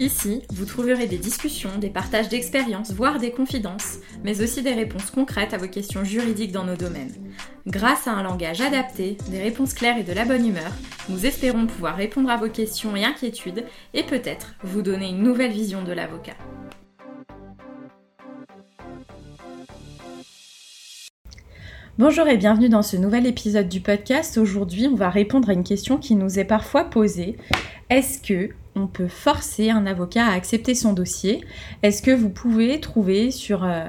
Ici, vous trouverez des discussions, des partages d'expériences, voire des confidences, mais aussi des réponses concrètes à vos questions juridiques dans nos domaines. Grâce à un langage adapté, des réponses claires et de la bonne humeur, nous espérons pouvoir répondre à vos questions et inquiétudes et peut-être vous donner une nouvelle vision de l'avocat. Bonjour et bienvenue dans ce nouvel épisode du podcast. Aujourd'hui, on va répondre à une question qui nous est parfois posée. Est-ce que on peut forcer un avocat à accepter son dossier? Est-ce que vous pouvez trouver sur euh,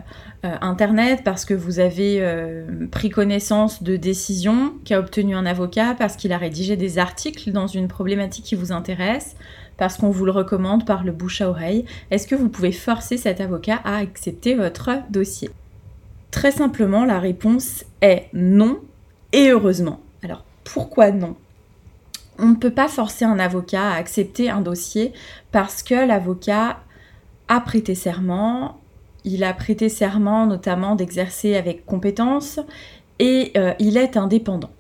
euh, internet parce que vous avez euh, pris connaissance de décisions qu'a obtenu un avocat parce qu'il a rédigé des articles dans une problématique qui vous intéresse parce qu'on vous le recommande par le bouche à oreille, est-ce que vous pouvez forcer cet avocat à accepter votre dossier? Très simplement, la réponse est non et heureusement. Alors pourquoi non? On ne peut pas forcer un avocat à accepter un dossier parce que l'avocat a prêté serment, il a prêté serment notamment d'exercer avec compétence et euh, il est indépendant.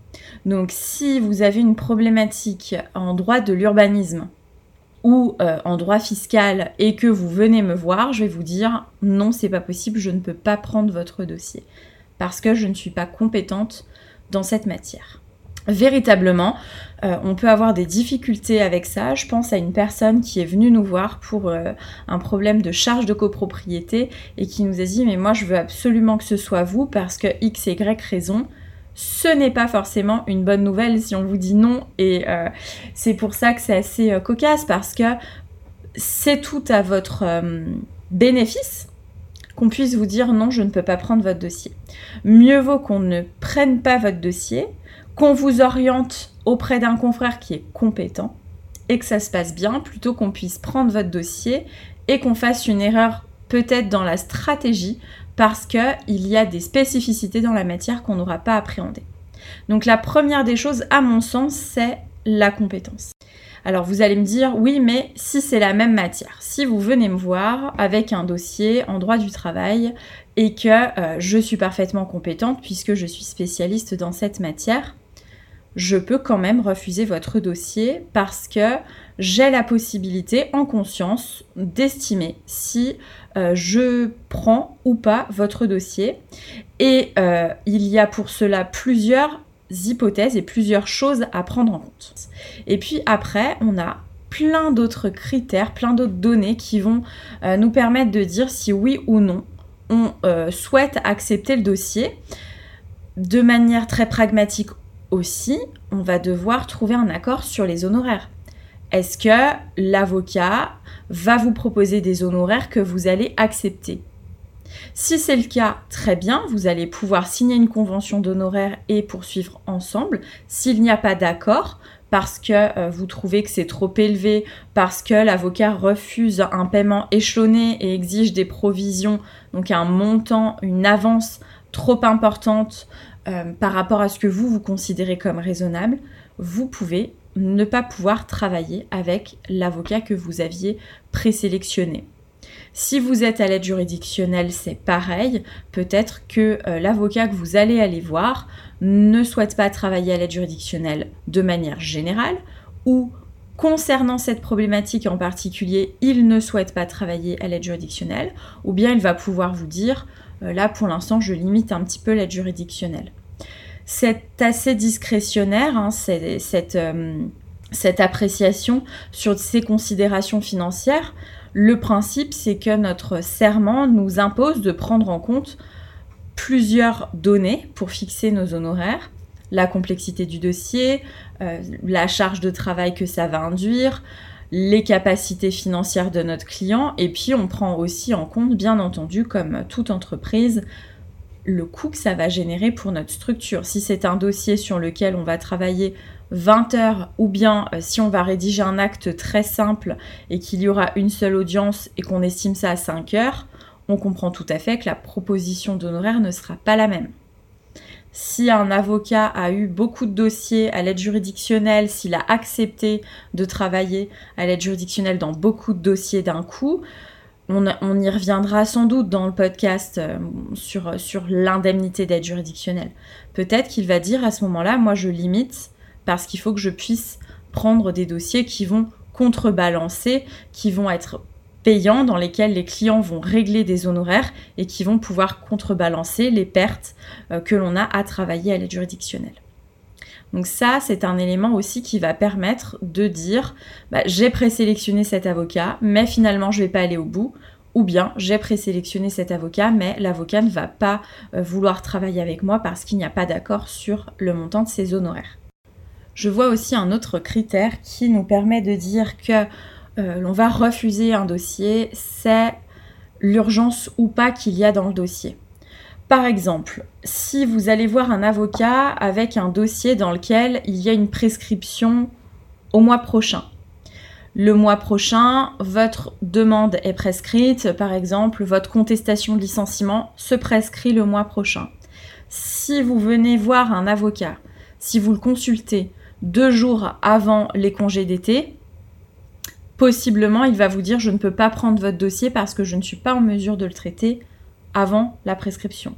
Donc si vous avez une problématique en droit de l'urbanisme ou euh, en droit fiscal et que vous venez me voir, je vais vous dire non, c'est pas possible, je ne peux pas prendre votre dossier parce que je ne suis pas compétente dans cette matière. Véritablement, euh, on peut avoir des difficultés avec ça. Je pense à une personne qui est venue nous voir pour euh, un problème de charge de copropriété et qui nous a dit mais moi je veux absolument que ce soit vous parce que X et Y raison ce n'est pas forcément une bonne nouvelle si on vous dit non. Et euh, c'est pour ça que c'est assez cocasse parce que c'est tout à votre bénéfice qu'on puisse vous dire non, je ne peux pas prendre votre dossier. Mieux vaut qu'on ne prenne pas votre dossier, qu'on vous oriente auprès d'un confrère qui est compétent et que ça se passe bien, plutôt qu'on puisse prendre votre dossier et qu'on fasse une erreur peut-être dans la stratégie parce qu'il y a des spécificités dans la matière qu'on n'aura pas appréhendées. Donc la première des choses, à mon sens, c'est la compétence. Alors vous allez me dire, oui, mais si c'est la même matière, si vous venez me voir avec un dossier en droit du travail et que euh, je suis parfaitement compétente puisque je suis spécialiste dans cette matière, je peux quand même refuser votre dossier parce que j'ai la possibilité en conscience d'estimer si euh, je prends ou pas votre dossier. Et euh, il y a pour cela plusieurs hypothèses et plusieurs choses à prendre en compte. Et puis après, on a plein d'autres critères, plein d'autres données qui vont euh, nous permettre de dire si oui ou non on souhaite accepter le dossier. De manière très pragmatique aussi, on va devoir trouver un accord sur les honoraires. Est-ce que l'avocat va vous proposer des honoraires que vous allez accepter? Si c'est le cas, très bien, vous allez pouvoir signer une convention d'honoraires et poursuivre ensemble. S'il n'y a pas d'accord, parce que euh, vous trouvez que c'est trop élevé, parce que l'avocat refuse un paiement échelonné et exige des provisions, donc un montant, une avance trop importante euh, par rapport à ce que vous, vous considérez comme raisonnable, vous pouvez ne pas pouvoir travailler avec l'avocat que vous aviez présélectionné. Si vous êtes à l'aide juridictionnelle, c'est pareil. Peut-être que euh, l'avocat que vous allez aller voir ne souhaite pas travailler à l'aide juridictionnelle de manière générale ou concernant cette problématique en particulier, il ne souhaite pas travailler à l'aide juridictionnelle ou bien il va pouvoir vous dire là pour l'instant je limite un petit peu l'aide juridictionnelle. C'est assez discrétionnaire, hein, cette, euh, cette appréciation sur ces considérations financières. Le principe, c'est que notre serment nous impose de prendre en compte plusieurs données pour fixer nos honoraires. La complexité du dossier, euh, la charge de travail que ça va induire, les capacités financières de notre client, et puis on prend aussi en compte, bien entendu, comme toute entreprise, le coût que ça va générer pour notre structure. Si c'est un dossier sur lequel on va travailler 20 heures ou bien euh, si on va rédiger un acte très simple et qu'il y aura une seule audience et qu'on estime ça à 5 heures, on comprend tout à fait que la proposition d'honoraire ne sera pas la même. Si un avocat a eu beaucoup de dossiers à l'aide juridictionnelle, s'il a accepté de travailler à l'aide juridictionnelle dans beaucoup de dossiers d'un coup, on, y reviendra sans doute dans le podcast euh, sur, sur l'indemnité d'aide juridictionnelle. Peut-être qu'il va dire à ce moment-là, moi je limite parce qu'il faut que je puisse prendre des dossiers qui vont contrebalancer, qui vont être payants dans lesquels les clients vont régler des honoraires et qui vont pouvoir contrebalancer les pertes euh, que l'on a à travailler à l'aide juridictionnelle. Donc ça, c'est un élément aussi qui va permettre de dire bah, j'ai présélectionné cet avocat, mais finalement je ne vais pas aller au bout. Ou bien j'ai présélectionné cet avocat, mais l'avocat ne va pas euh, vouloir travailler avec moi parce qu'il n'y a pas d'accord sur le montant de ses honoraires. Je vois aussi un autre critère qui nous permet de dire que euh, l'on va refuser un dossier, c'est l'urgence ou pas qu'il y a dans le dossier. Par exemple, si vous allez voir un avocat avec un dossier dans lequel il y a une prescription au mois prochain. Le mois prochain, votre demande est prescrite, par exemple, votre contestation de licenciement se prescrit le mois prochain. Si vous venez voir un avocat, si vous le consultez deux jours avant les congés d'été, possiblement il va vous dire je ne peux pas prendre votre dossier parce que je ne suis pas en mesure de le traiter avant la prescription.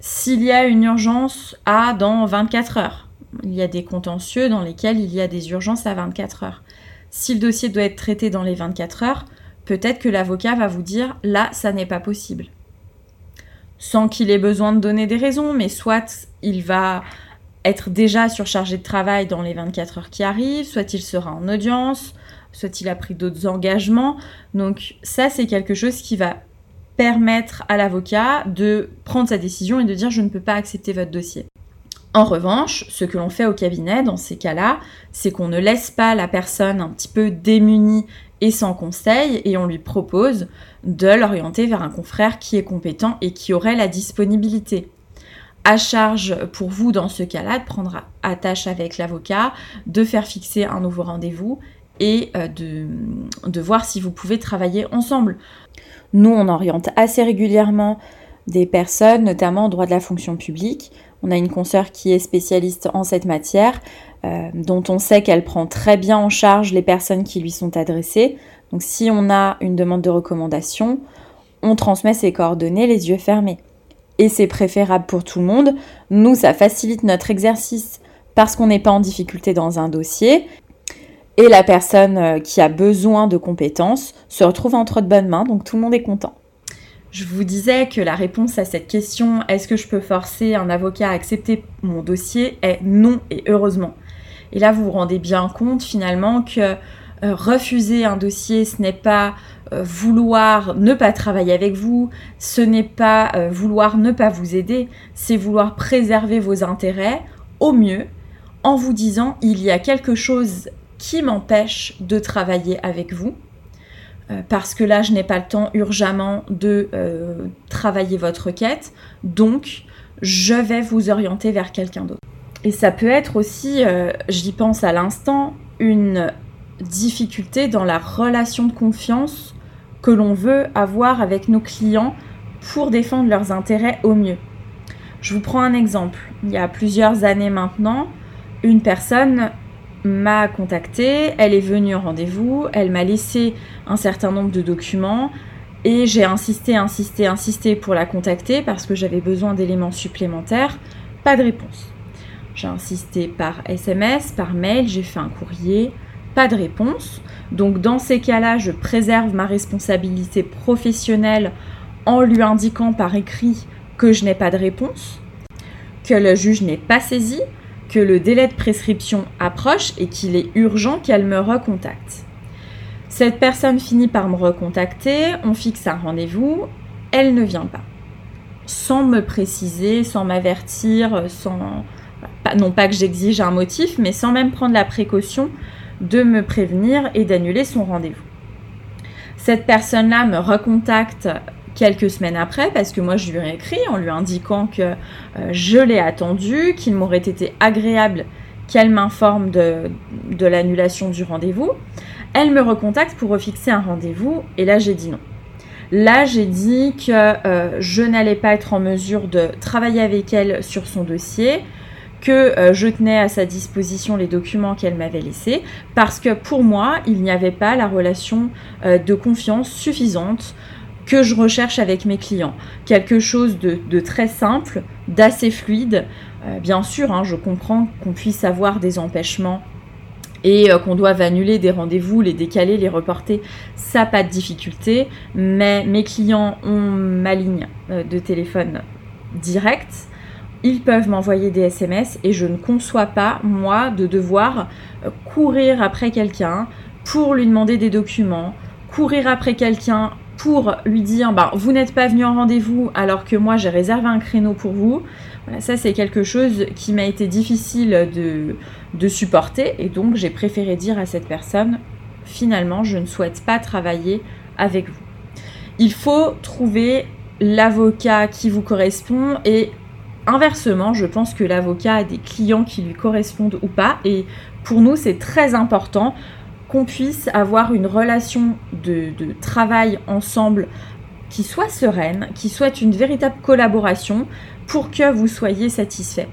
S'il y a une urgence à dans 24 heures, il y a des contentieux dans lesquels il y a des urgences à 24 heures. Si le dossier doit être traité dans les 24 heures, peut-être que l'avocat va vous dire là, ça n'est pas possible. Sans qu'il ait besoin de donner des raisons, mais soit il va être déjà surchargé de travail dans les 24 heures qui arrivent, soit il sera en audience, soit il a pris d'autres engagements. Donc ça, c'est quelque chose qui va permettre à l'avocat de prendre sa décision et de dire je ne peux pas accepter votre dossier. En revanche, ce que l'on fait au cabinet dans ces cas-là, c'est qu'on ne laisse pas la personne un petit peu démunie et sans conseil et on lui propose de l'orienter vers un confrère qui est compétent et qui aurait la disponibilité. À charge pour vous dans ce cas-là de prendre attache avec l'avocat, de faire fixer un nouveau rendez-vous et euh, de, de, voir si vous pouvez travailler ensemble. Nous, on oriente assez régulièrement des personnes, notamment en droit de la fonction publique. On a une consoeur qui est spécialiste en cette matière, euh, dont on sait qu'elle prend très bien en charge les personnes qui lui sont adressées. Donc si on a une demande de recommandation, on transmet ses coordonnées les yeux fermés. Et c'est préférable pour tout le monde. Nous, ça facilite notre exercice parce qu'on n'est pas en difficulté dans un dossier et la personne euh, qui a besoin de compétences se retrouve entre de bonnes mains, donc tout le monde est content. Je vous disais que la réponse à cette question, est-ce que je peux forcer un avocat à accepter mon dossier, est non et heureusement. Et là, vous vous rendez bien compte finalement que euh, refuser un dossier, ce n'est pas euh, vouloir ne pas travailler avec vous, ce n'est pas vouloir ne pas vous aider, c'est vouloir préserver vos intérêts au mieux en vous disant il y a quelque chose qui m'empêche de travailler avec vous euh, parce que là, je n'ai pas le temps urgemment de euh, travailler votre requête. Donc, je vais vous orienter vers quelqu'un d'autre. Et ça peut être aussi, euh, j'y pense à l'instant, une difficulté dans la relation de confiance que l'on veut avoir avec nos clients pour défendre leurs intérêts au mieux. Je vous prends un exemple. Il y a plusieurs années maintenant, une personne m'a contactée, elle est venue au rendez-vous, elle m'a laissé un certain nombre de documents et j'ai insisté, insisté, insisté pour la contacter parce que j'avais besoin d'éléments supplémentaires. Pas de réponse. J'ai insisté par SMS, par mail, j'ai fait un courrier, pas de réponse. Donc dans ces cas-là, je préserve ma responsabilité professionnelle en lui indiquant par écrit que je n'ai pas de réponse, que le juge n'est pas saisi, que le délai de prescription approche et qu'il est urgent qu'elle me recontacte. Cette personne finit par me recontacter, on fixe un rendez-vous, elle ne vient pas. Sans me préciser, sans m'avertir, sans non pas que j'exige un motif, mais sans même prendre la précaution de me prévenir et d'annuler son rendez-vous. Cette personne-là me recontacte quelques semaines après, parce que moi je lui ai écrit en lui indiquant que euh, je l'ai attendu, qu'il m'aurait été agréable qu'elle m'informe de, l'annulation du rendez-vous. Elle me recontacte pour refixer un rendez-vous et là j'ai dit non. Là, j'ai dit que euh, je n'allais pas être en mesure de travailler avec elle sur son dossier, que euh, je tenais à sa disposition les documents qu'elle m'avait laissés, parce que pour moi, il n'y avait pas la relation euh, de confiance suffisante que je recherche avec mes clients. Quelque chose de, très simple, d'assez fluide. bien sûr, hein, je comprends qu'on puisse avoir des empêchements et euh, qu'on doive annuler des rendez-vous, les décaler, les reporter, ça pas de difficulté. Mais mes clients ont ma ligne euh, de téléphone directe. Ils peuvent m'envoyer des SMS et je ne conçois pas, moi, de devoir euh, courir après quelqu'un pour lui demander des documents, courir après quelqu'un pour lui dire bah, vous n'êtes pas venu en rendez-vous alors que moi j'ai réservé un créneau pour vous. Voilà, ça c'est quelque chose qui m'a été difficile de supporter et donc j'ai préféré dire à cette personne finalement je ne souhaite pas travailler avec vous. Il faut trouver l'avocat qui vous correspond et inversement je pense que l'avocat a des clients qui lui correspondent ou pas et pour nous c'est très important qu'on puisse avoir une relation de, travail ensemble qui soit sereine, qui soit une véritable collaboration pour que vous soyez satisfait.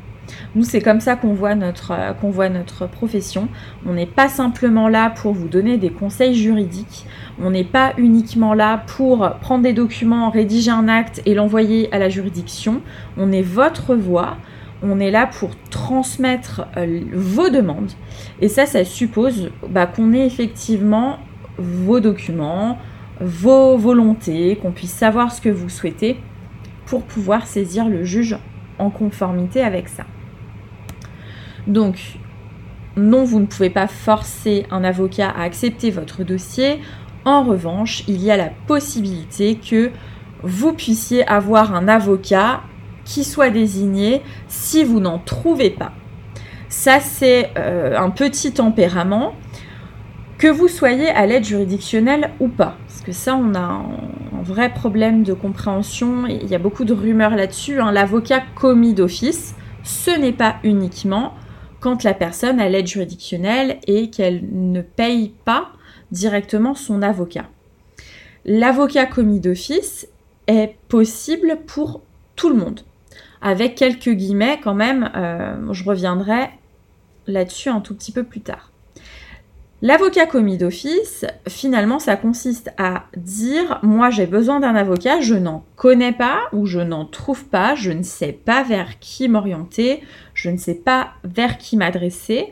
Nous, c'est comme ça qu'on voit, notre, euh, notre profession. On n'est pas simplement là pour vous donner des conseils juridiques. On n'est pas uniquement là pour prendre des documents, rédiger un acte et l'envoyer à la juridiction. On est votre voix on est là pour transmettre euh, vos demandes. Et ça, ça suppose bah, qu'on ait effectivement vos documents, vos volontés, qu'on puisse savoir ce que vous souhaitez pour pouvoir saisir le juge en conformité avec ça. Donc, non, vous ne pouvez pas forcer un avocat à accepter votre dossier. En revanche, il y a la possibilité que vous puissiez avoir un avocat qui soit désigné si vous n'en trouvez pas. Ça, c'est euh, un petit tempérament. Que vous soyez à l'aide juridictionnelle ou pas, parce que ça, on a un, vrai problème de compréhension, il y a beaucoup de rumeurs là-dessus. Hein. L'avocat commis d'office, ce n'est pas uniquement la personne a l'aide juridictionnelle et qu'elle ne paye pas directement son avocat. L'avocat commis d'office est possible pour tout le monde avec quelques guillemets quand même, euh, je reviendrai là-dessus un tout petit peu plus tard. L'avocat commis d'office, finalement, ça consiste à dire, moi j'ai besoin d'un avocat, je n'en connais pas ou je n'en trouve pas, je ne sais pas vers qui m'orienter, je ne sais pas vers qui m'adresser.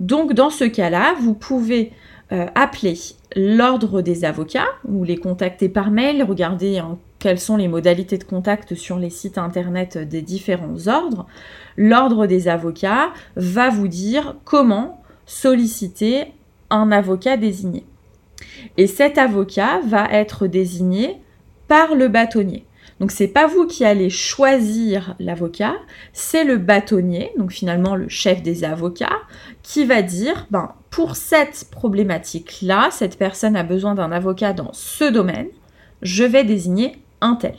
Donc dans ce cas-là, vous pouvez euh, appeler l'ordre des avocats ou les contacter par mail, regarder quelles sont les modalités de contact sur les sites internet des différents ordres, l'ordre des avocats va vous dire comment solliciter un avocat désigné. Et cet avocat va être désigné par le bâtonnier. Donc c'est pas vous qui allez choisir l'avocat, c'est le bâtonnier, donc finalement le chef des avocats, qui va dire ben pour cette problématique là, cette personne a besoin d'un avocat dans ce domaine, je vais désigner un tel.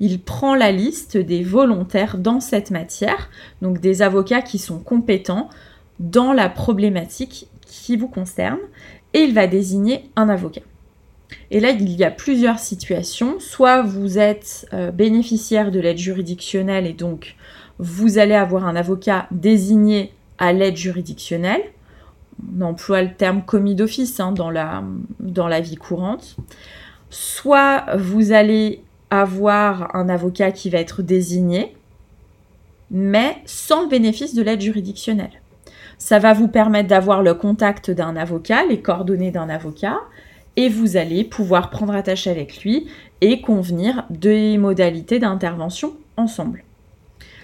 Il prend la liste des volontaires dans cette matière, donc des avocats qui sont compétents dans la problématique qui vous concerne, et il va désigner un avocat. Et là, il y a plusieurs situations. Soit vous êtes euh, bénéficiaire de l'aide juridictionnelle et donc vous allez avoir un avocat désigné à l'aide juridictionnelle. On emploie le terme commis d'office hein, dans, la, dans la vie courante soit vous allez avoir un avocat qui va être désigné, mais sans le bénéfice de l'aide juridictionnelle. Ça va vous permettre d'avoir le contact d'un avocat, les coordonnées d'un avocat, et vous allez pouvoir prendre attache avec lui et convenir des modalités d'intervention ensemble.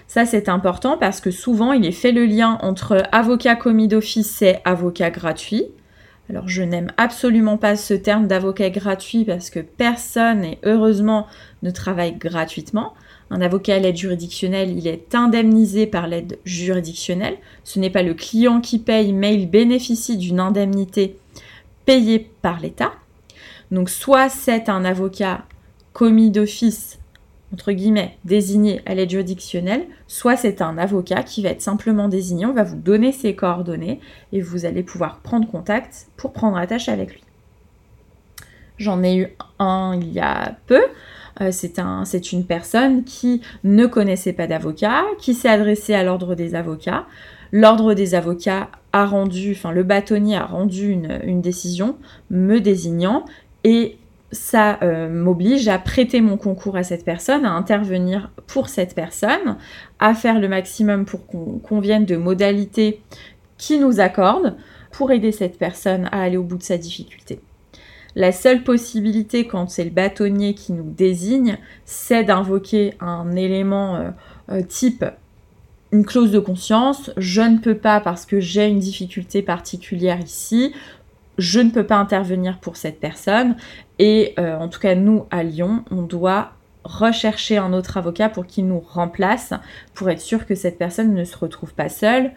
Ça, c'est important parce que souvent, il est fait le lien entre avocat commis d'office et avocat gratuit. Alors je n'aime absolument pas ce terme d'avocat gratuit parce que personne, et heureusement, ne travaille gratuitement. Un avocat à l'aide juridictionnelle, il est indemnisé par l'aide juridictionnelle. Ce n'est pas le client qui paye, mais il bénéficie d'une indemnité payée par l'État. Donc soit c'est un avocat commis d'office entre guillemets, désigné à l'aide juridictionnelle, soit c'est un avocat qui va être simplement désigné, on va vous donner ses coordonnées et vous allez pouvoir prendre contact pour prendre attache avec lui. J'en ai eu un il y a peu. Euh, c'est une personne qui ne connaissait pas d'avocat, qui s'est adressée à l'ordre des avocats. L'ordre des avocats a rendu, enfin le bâtonnier a rendu une, décision me désignant et ça euh, m'oblige à prêter mon concours à cette personne, à intervenir pour cette personne, à faire le maximum pour qu'on convienne de modalités qui nous accordent pour aider cette personne à aller au bout de sa difficulté. La seule possibilité quand c'est le bâtonnier qui nous désigne, c'est d'invoquer un élément euh, euh, type une clause de conscience, je ne peux pas parce que j'ai une difficulté particulière ici, je ne peux pas intervenir pour cette personne. Et euh, en tout cas, nous, à Lyon, on doit rechercher un autre avocat pour qu'il nous remplace, pour être sûr que cette personne ne se retrouve pas seule.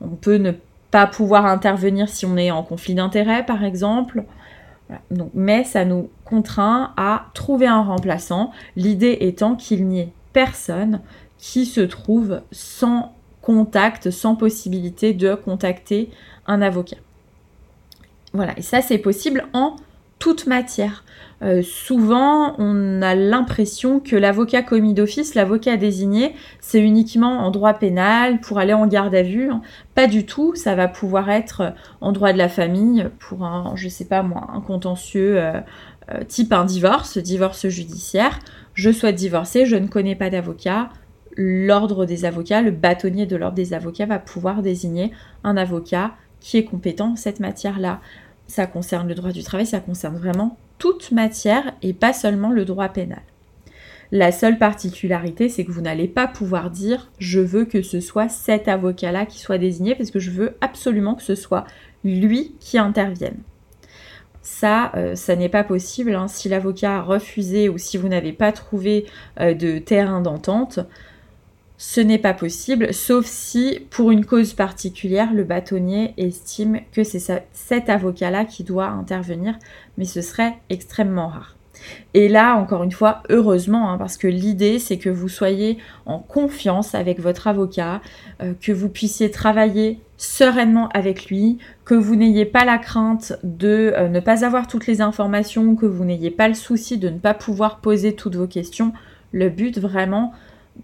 On peut ne pas pouvoir intervenir si on est en conflit d'intérêt, par exemple. Mais ça nous contraint à trouver un remplaçant, l'idée étant qu'il n'y ait personne qui se trouve sans contact, sans possibilité de contacter un avocat. Voilà, et ça c'est possible en toute matière. Euh, souvent, on a l'impression que l'avocat commis d'office, l'avocat désigné, c'est uniquement en droit pénal pour aller en garde à vue. Pas du tout, ça va pouvoir être en droit de la famille pour un, je sais pas moi, un contentieux euh, euh, type un divorce, divorce judiciaire. Je souhaite divorcer, je ne connais pas d'avocat. L'ordre des avocats, le bâtonnier de l'ordre des avocats va pouvoir désigner un avocat qui est compétent en cette matière-là. Ça concerne le droit du travail, ça concerne vraiment toute matière et pas seulement le droit pénal. La seule particularité, c'est que vous n'allez pas pouvoir dire je veux que ce soit cet avocat-là qui soit désigné parce que je veux absolument que ce soit lui qui intervienne. Ça, euh, ça n'est pas possible. Hein. Si l'avocat a refusé ou si vous n'avez pas trouvé euh, de terrain d'entente, ce n'est pas possible, sauf si, pour une cause particulière, le bâtonnier estime que c'est cet avocat-là qui doit intervenir, mais ce serait extrêmement rare. Et là, encore une fois, heureusement, hein, parce que l'idée, c'est que vous soyez en confiance avec votre avocat, euh, que vous puissiez travailler sereinement avec lui, que vous n'ayez pas la crainte de euh, ne pas avoir toutes les informations, que vous n'ayez pas le souci de ne pas pouvoir poser toutes vos questions. Le but vraiment,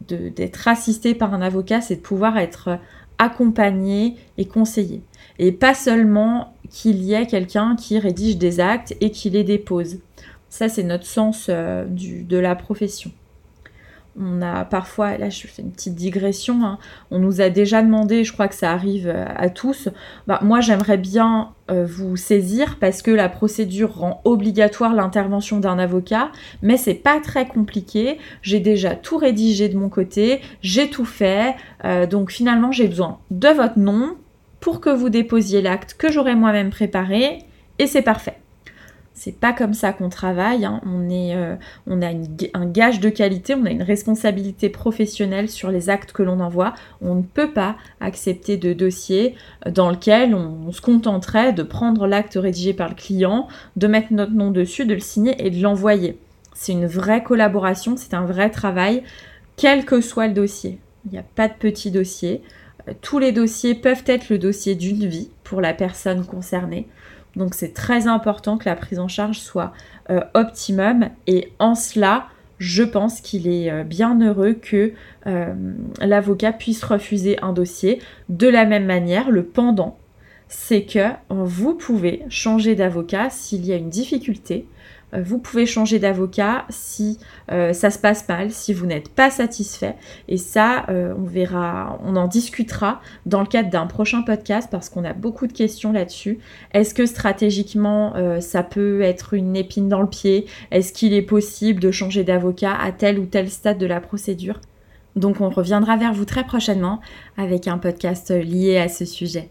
d'être assisté par un avocat, c'est de pouvoir être accompagné et conseillé. Et pas seulement qu'il y ait quelqu'un qui rédige des actes et qui les dépose. Ça, c'est notre sens euh, de la profession. On a parfois, là je fais une petite digression, hein, on nous a déjà demandé, je crois que ça arrive euh, à tous, bah, moi j'aimerais bien euh, vous saisir parce que la procédure rend obligatoire l'intervention d'un avocat, mais c'est pas très compliqué, j'ai déjà tout rédigé de mon côté, j'ai tout fait, euh, donc finalement j'ai besoin de votre nom pour que vous déposiez l'acte que j'aurai moi-même préparé, et c'est parfait. C'est pas comme ça qu'on travaille. Hein. On, euh, on a un gage de qualité, on a une responsabilité professionnelle sur les actes que l'on envoie. On ne peut pas accepter de dossier dans lequel on, se contenterait de prendre l'acte rédigé par le client, de mettre notre nom dessus, de le signer et de l'envoyer. C'est une vraie collaboration, c'est un vrai travail, quel que soit le dossier. Il n'y a pas de petit dossier. Euh, tous les dossiers peuvent être le dossier d'une vie pour la personne concernée. Donc c'est très important que la prise en charge soit euh, optimum et en cela, je pense qu'il est euh, bien heureux que euh, l'avocat puisse refuser un dossier. De la même manière, le pendant, c'est que vous pouvez changer d'avocat s'il y a une difficulté vous pouvez changer d'avocat si euh, ça se passe mal, si vous n'êtes pas satisfait. Et ça, euh, on verra, on en discutera dans le cadre d'un prochain podcast parce qu'on a beaucoup de questions là-dessus. Est-ce que stratégiquement, ça peut être une épine dans le pied? Est-ce qu'il est possible de changer d'avocat à tel ou tel stade de la procédure? Donc on reviendra vers vous très prochainement avec un podcast lié à ce sujet.